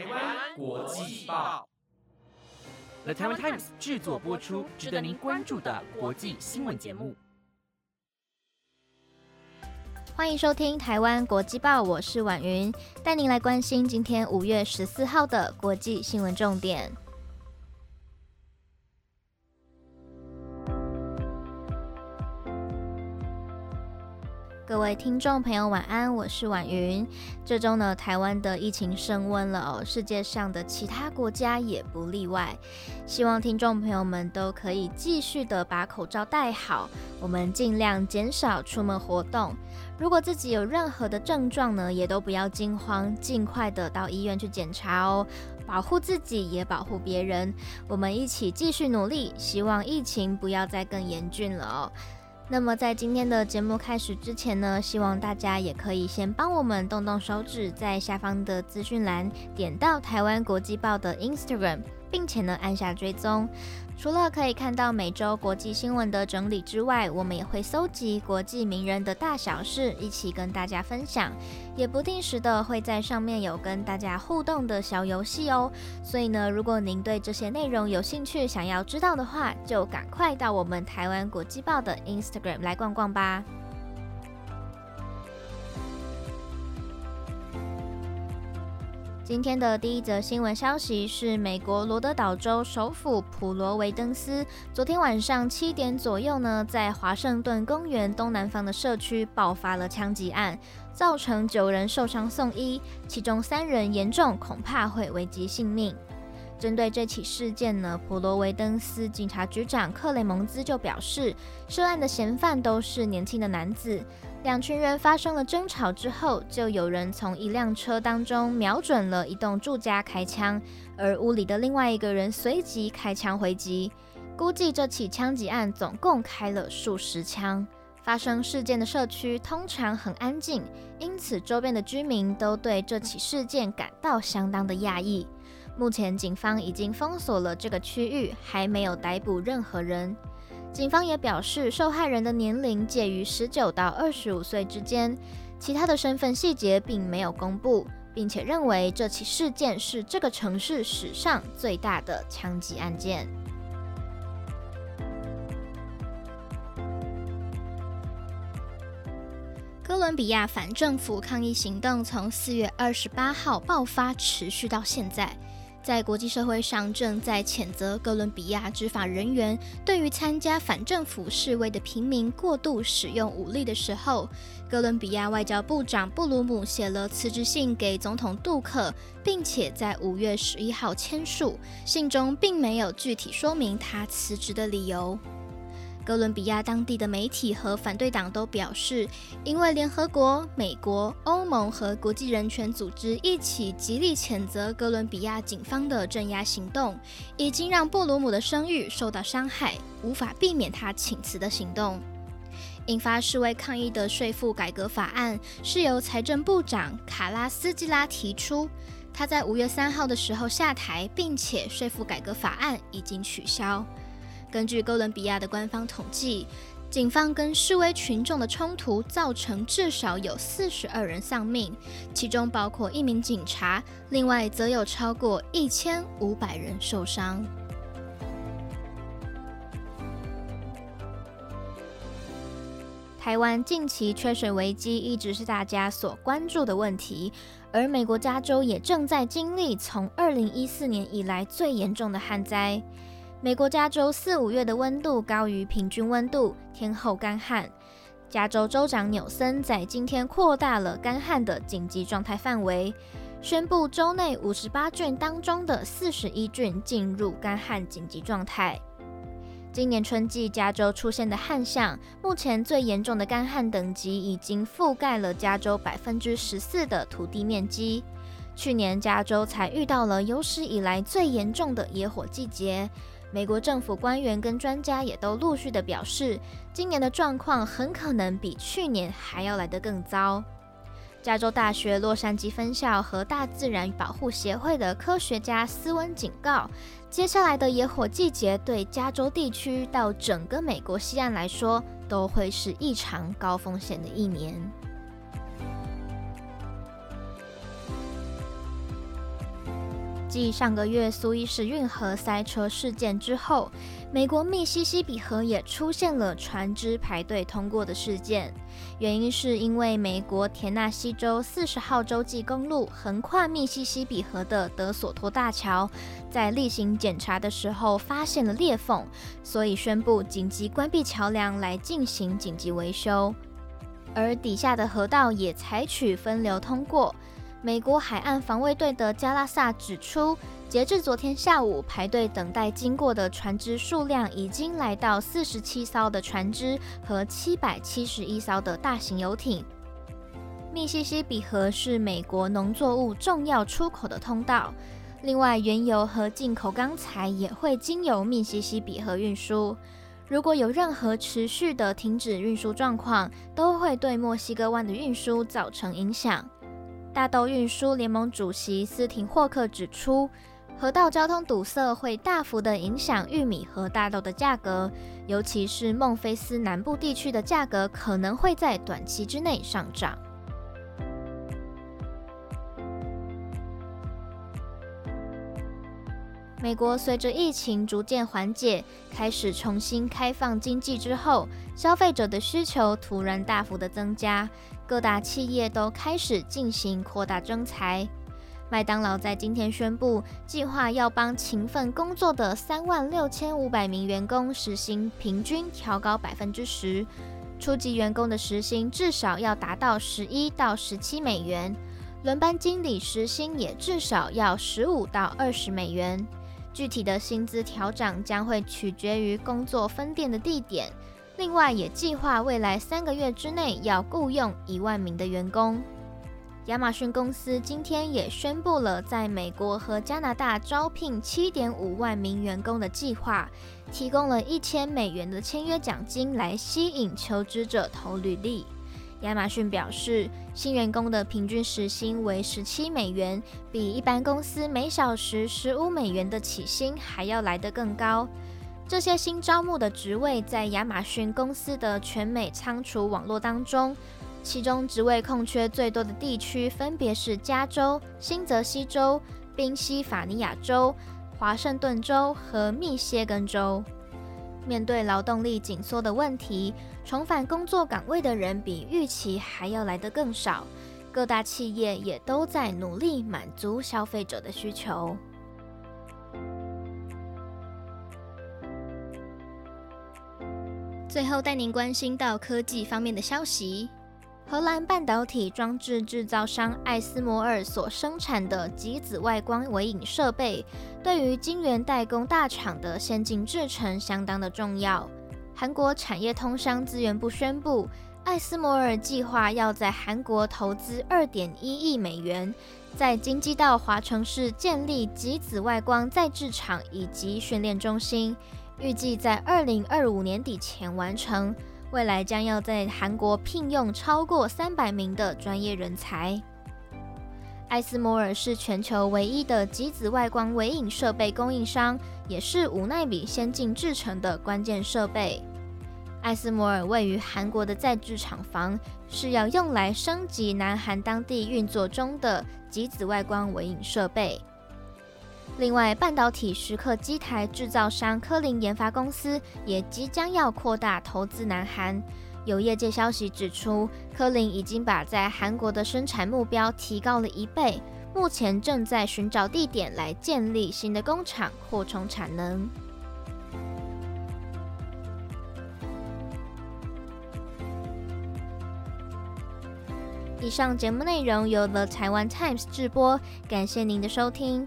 台湾国际报，The Taiwan Times 制作播出，值得您关注的国际新闻节目。欢迎收听台湾国际报，我是婉云，带您来关心今天五月十四号的国际新闻重点。各位听众朋友，晚安，我是婉云。这周呢，台湾的疫情升温了哦，世界上的其他国家也不例外。希望听众朋友们都可以继续的把口罩戴好，我们尽量减少出门活动。如果自己有任何的症状呢，也都不要惊慌，尽快的到医院去检查哦，保护自己也保护别人。我们一起继续努力，希望疫情不要再更严峻了哦。那么在今天的节目开始之前呢，希望大家也可以先帮我们动动手指，在下方的资讯栏点到台湾国际报的 Instagram，并且呢按下追踪。除了可以看到每周国际新闻的整理之外，我们也会搜集国际名人的大小事，一起跟大家分享，也不定时的会在上面有跟大家互动的小游戏哦。所以呢，如果您对这些内容有兴趣，想要知道的话，就赶快到我们台湾国际报的 Instagram 来逛逛吧。今天的第一则新闻消息是，美国罗德岛州首府普罗维登斯昨天晚上七点左右呢，在华盛顿公园东南方的社区爆发了枪击案，造成九人受伤送医，其中三人严重，恐怕会危及性命。针对这起事件呢，普罗维登斯警察局长克雷蒙兹就表示，涉案的嫌犯都是年轻的男子。两群人发生了争吵之后，就有人从一辆车当中瞄准了一栋住家开枪，而屋里的另外一个人随即开枪回击。估计这起枪击案总共开了数十枪。发生事件的社区通常很安静，因此周边的居民都对这起事件感到相当的讶异。目前警方已经封锁了这个区域，还没有逮捕任何人。警方也表示，受害人的年龄介于十九到二十五岁之间，其他的身份细节并没有公布，并且认为这起事件是这个城市史上最大的枪击案件。哥伦比亚反政府抗议行动从四月二十八号爆发，持续到现在。在国际社会上正在谴责哥伦比亚执法人员对于参加反政府示威的平民过度使用武力的时候，哥伦比亚外交部长布鲁姆写了辞职信给总统杜克，并且在五月十一号签署。信中并没有具体说明他辞职的理由。哥伦比亚当地的媒体和反对党都表示，因为联合国、美国、欧盟和国际人权组织一起极力谴责哥伦比亚警方的镇压行动，已经让布鲁姆的声誉受到伤害，无法避免他请辞的行动。引发示威抗议的税负改革法案是由财政部长卡拉斯基拉提出，他在五月三号的时候下台，并且税负改革法案已经取消。根据哥伦比亚的官方统计，警方跟示威群众的冲突造成至少有四十二人丧命，其中包括一名警察，另外则有超过一千五百人受伤。台湾近期缺水危机一直是大家所关注的问题，而美国加州也正在经历从二零一四年以来最严重的旱灾。美国加州四五月的温度高于平均温度，天后干旱。加州州长纽森在今天扩大了干旱的紧急状态范围，宣布州内五十八郡当中的四十一郡进入干旱紧急状态。今年春季加州出现的旱象，目前最严重的干旱等级已经覆盖了加州百分之十四的土地面积。去年加州才遇到了有史以来最严重的野火季节。美国政府官员跟专家也都陆续的表示，今年的状况很可能比去年还要来得更糟。加州大学洛杉矶分校和大自然保护协会的科学家斯温警告，接下来的野火季节对加州地区到整个美国西岸来说，都会是异常高风险的一年。继上个月苏伊士运河塞车事件之后，美国密西西比河也出现了船只排队通过的事件。原因是因为美国田纳西州四十号洲际公路横跨密西西比河的德索托大桥，在例行检查的时候发现了裂缝，所以宣布紧急关闭桥梁来进行紧急维修。而底下的河道也采取分流通过。美国海岸防卫队的加拉萨指出，截至昨天下午，排队等待经过的船只数量已经来到四十七艘的船只和七百七十一艘的大型游艇。密西西比河是美国农作物重要出口的通道，另外原油和进口钢材也会经由密西西比河运输。如果有任何持续的停止运输状况，都会对墨西哥湾的运输造成影响。大豆运输联盟主席斯廷霍克指出，河道交通堵塞会大幅的影响玉米和大豆的价格，尤其是孟菲斯南部地区的价格可能会在短期之内上涨。美国随着疫情逐渐缓解，开始重新开放经济之后，消费者的需求突然大幅的增加。各大企业都开始进行扩大征才。麦当劳在今天宣布，计划要帮勤奋工作的三万六千五百名员工时薪平均调高百分之十，初级员工的时薪至少要达到十一到十七美元，轮班经理时薪也至少要十五到二十美元。具体的薪资调整将会取决于工作分店的地点。另外，也计划未来三个月之内要雇佣一万名的员工。亚马逊公司今天也宣布了在美国和加拿大招聘七点五万名员工的计划，提供了一千美元的签约奖金来吸引求职者投履历。亚马逊表示，新员工的平均时薪为十七美元，比一般公司每小时十五美元的起薪还要来得更高。这些新招募的职位在亚马逊公司的全美仓储网络当中，其中职位空缺最多的地区分别是加州、新泽西州、宾夕法尼亚州、华盛顿州和密歇根州。面对劳动力紧缩的问题，重返工作岗位的人比预期还要来得更少，各大企业也都在努力满足消费者的需求。最后带您关心到科技方面的消息。荷兰半导体装置制造商艾斯摩尔所生产的极紫外光微影设备，对于晶圆代工大厂的先进制程相当的重要。韩国产业通商资源部宣布，艾斯摩尔计划要在韩国投资二点一亿美元，在京畿道华城市建立极紫外光再制厂以及训练中心。预计在二零二五年底前完成，未来将要在韩国聘用超过三百名的专业人才。艾斯摩尔是全球唯一的极紫外光微影设备供应商，也是五纳米先进制程的关键设备。艾斯摩尔位于韩国的在制厂房，是要用来升级南韩当地运作中的极紫外光微影设备。另外，半导体时刻机台制造商科林研发公司也即将要扩大投资南韩。有业界消息指出，科林已经把在韩国的生产目标提高了一倍，目前正在寻找地点来建立新的工厂扩充产能。以上节目内容由 The Taiwan Times 制播，感谢您的收听。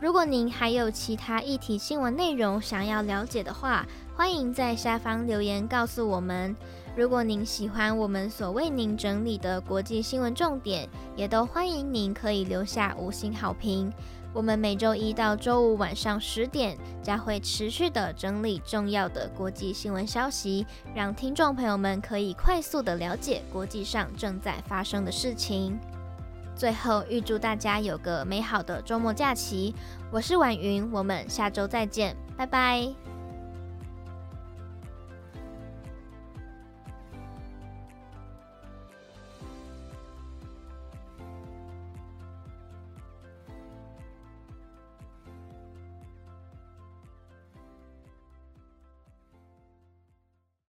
如果您还有其他议题新闻内容想要了解的话，欢迎在下方留言告诉我们。如果您喜欢我们所为您整理的国际新闻重点，也都欢迎您可以留下五星好评。我们每周一到周五晚上十点将会持续的整理重要的国际新闻消息，让听众朋友们可以快速的了解国际上正在发生的事情。最后，预祝大家有个美好的周末假期。我是婉云，我们下周再见，拜拜。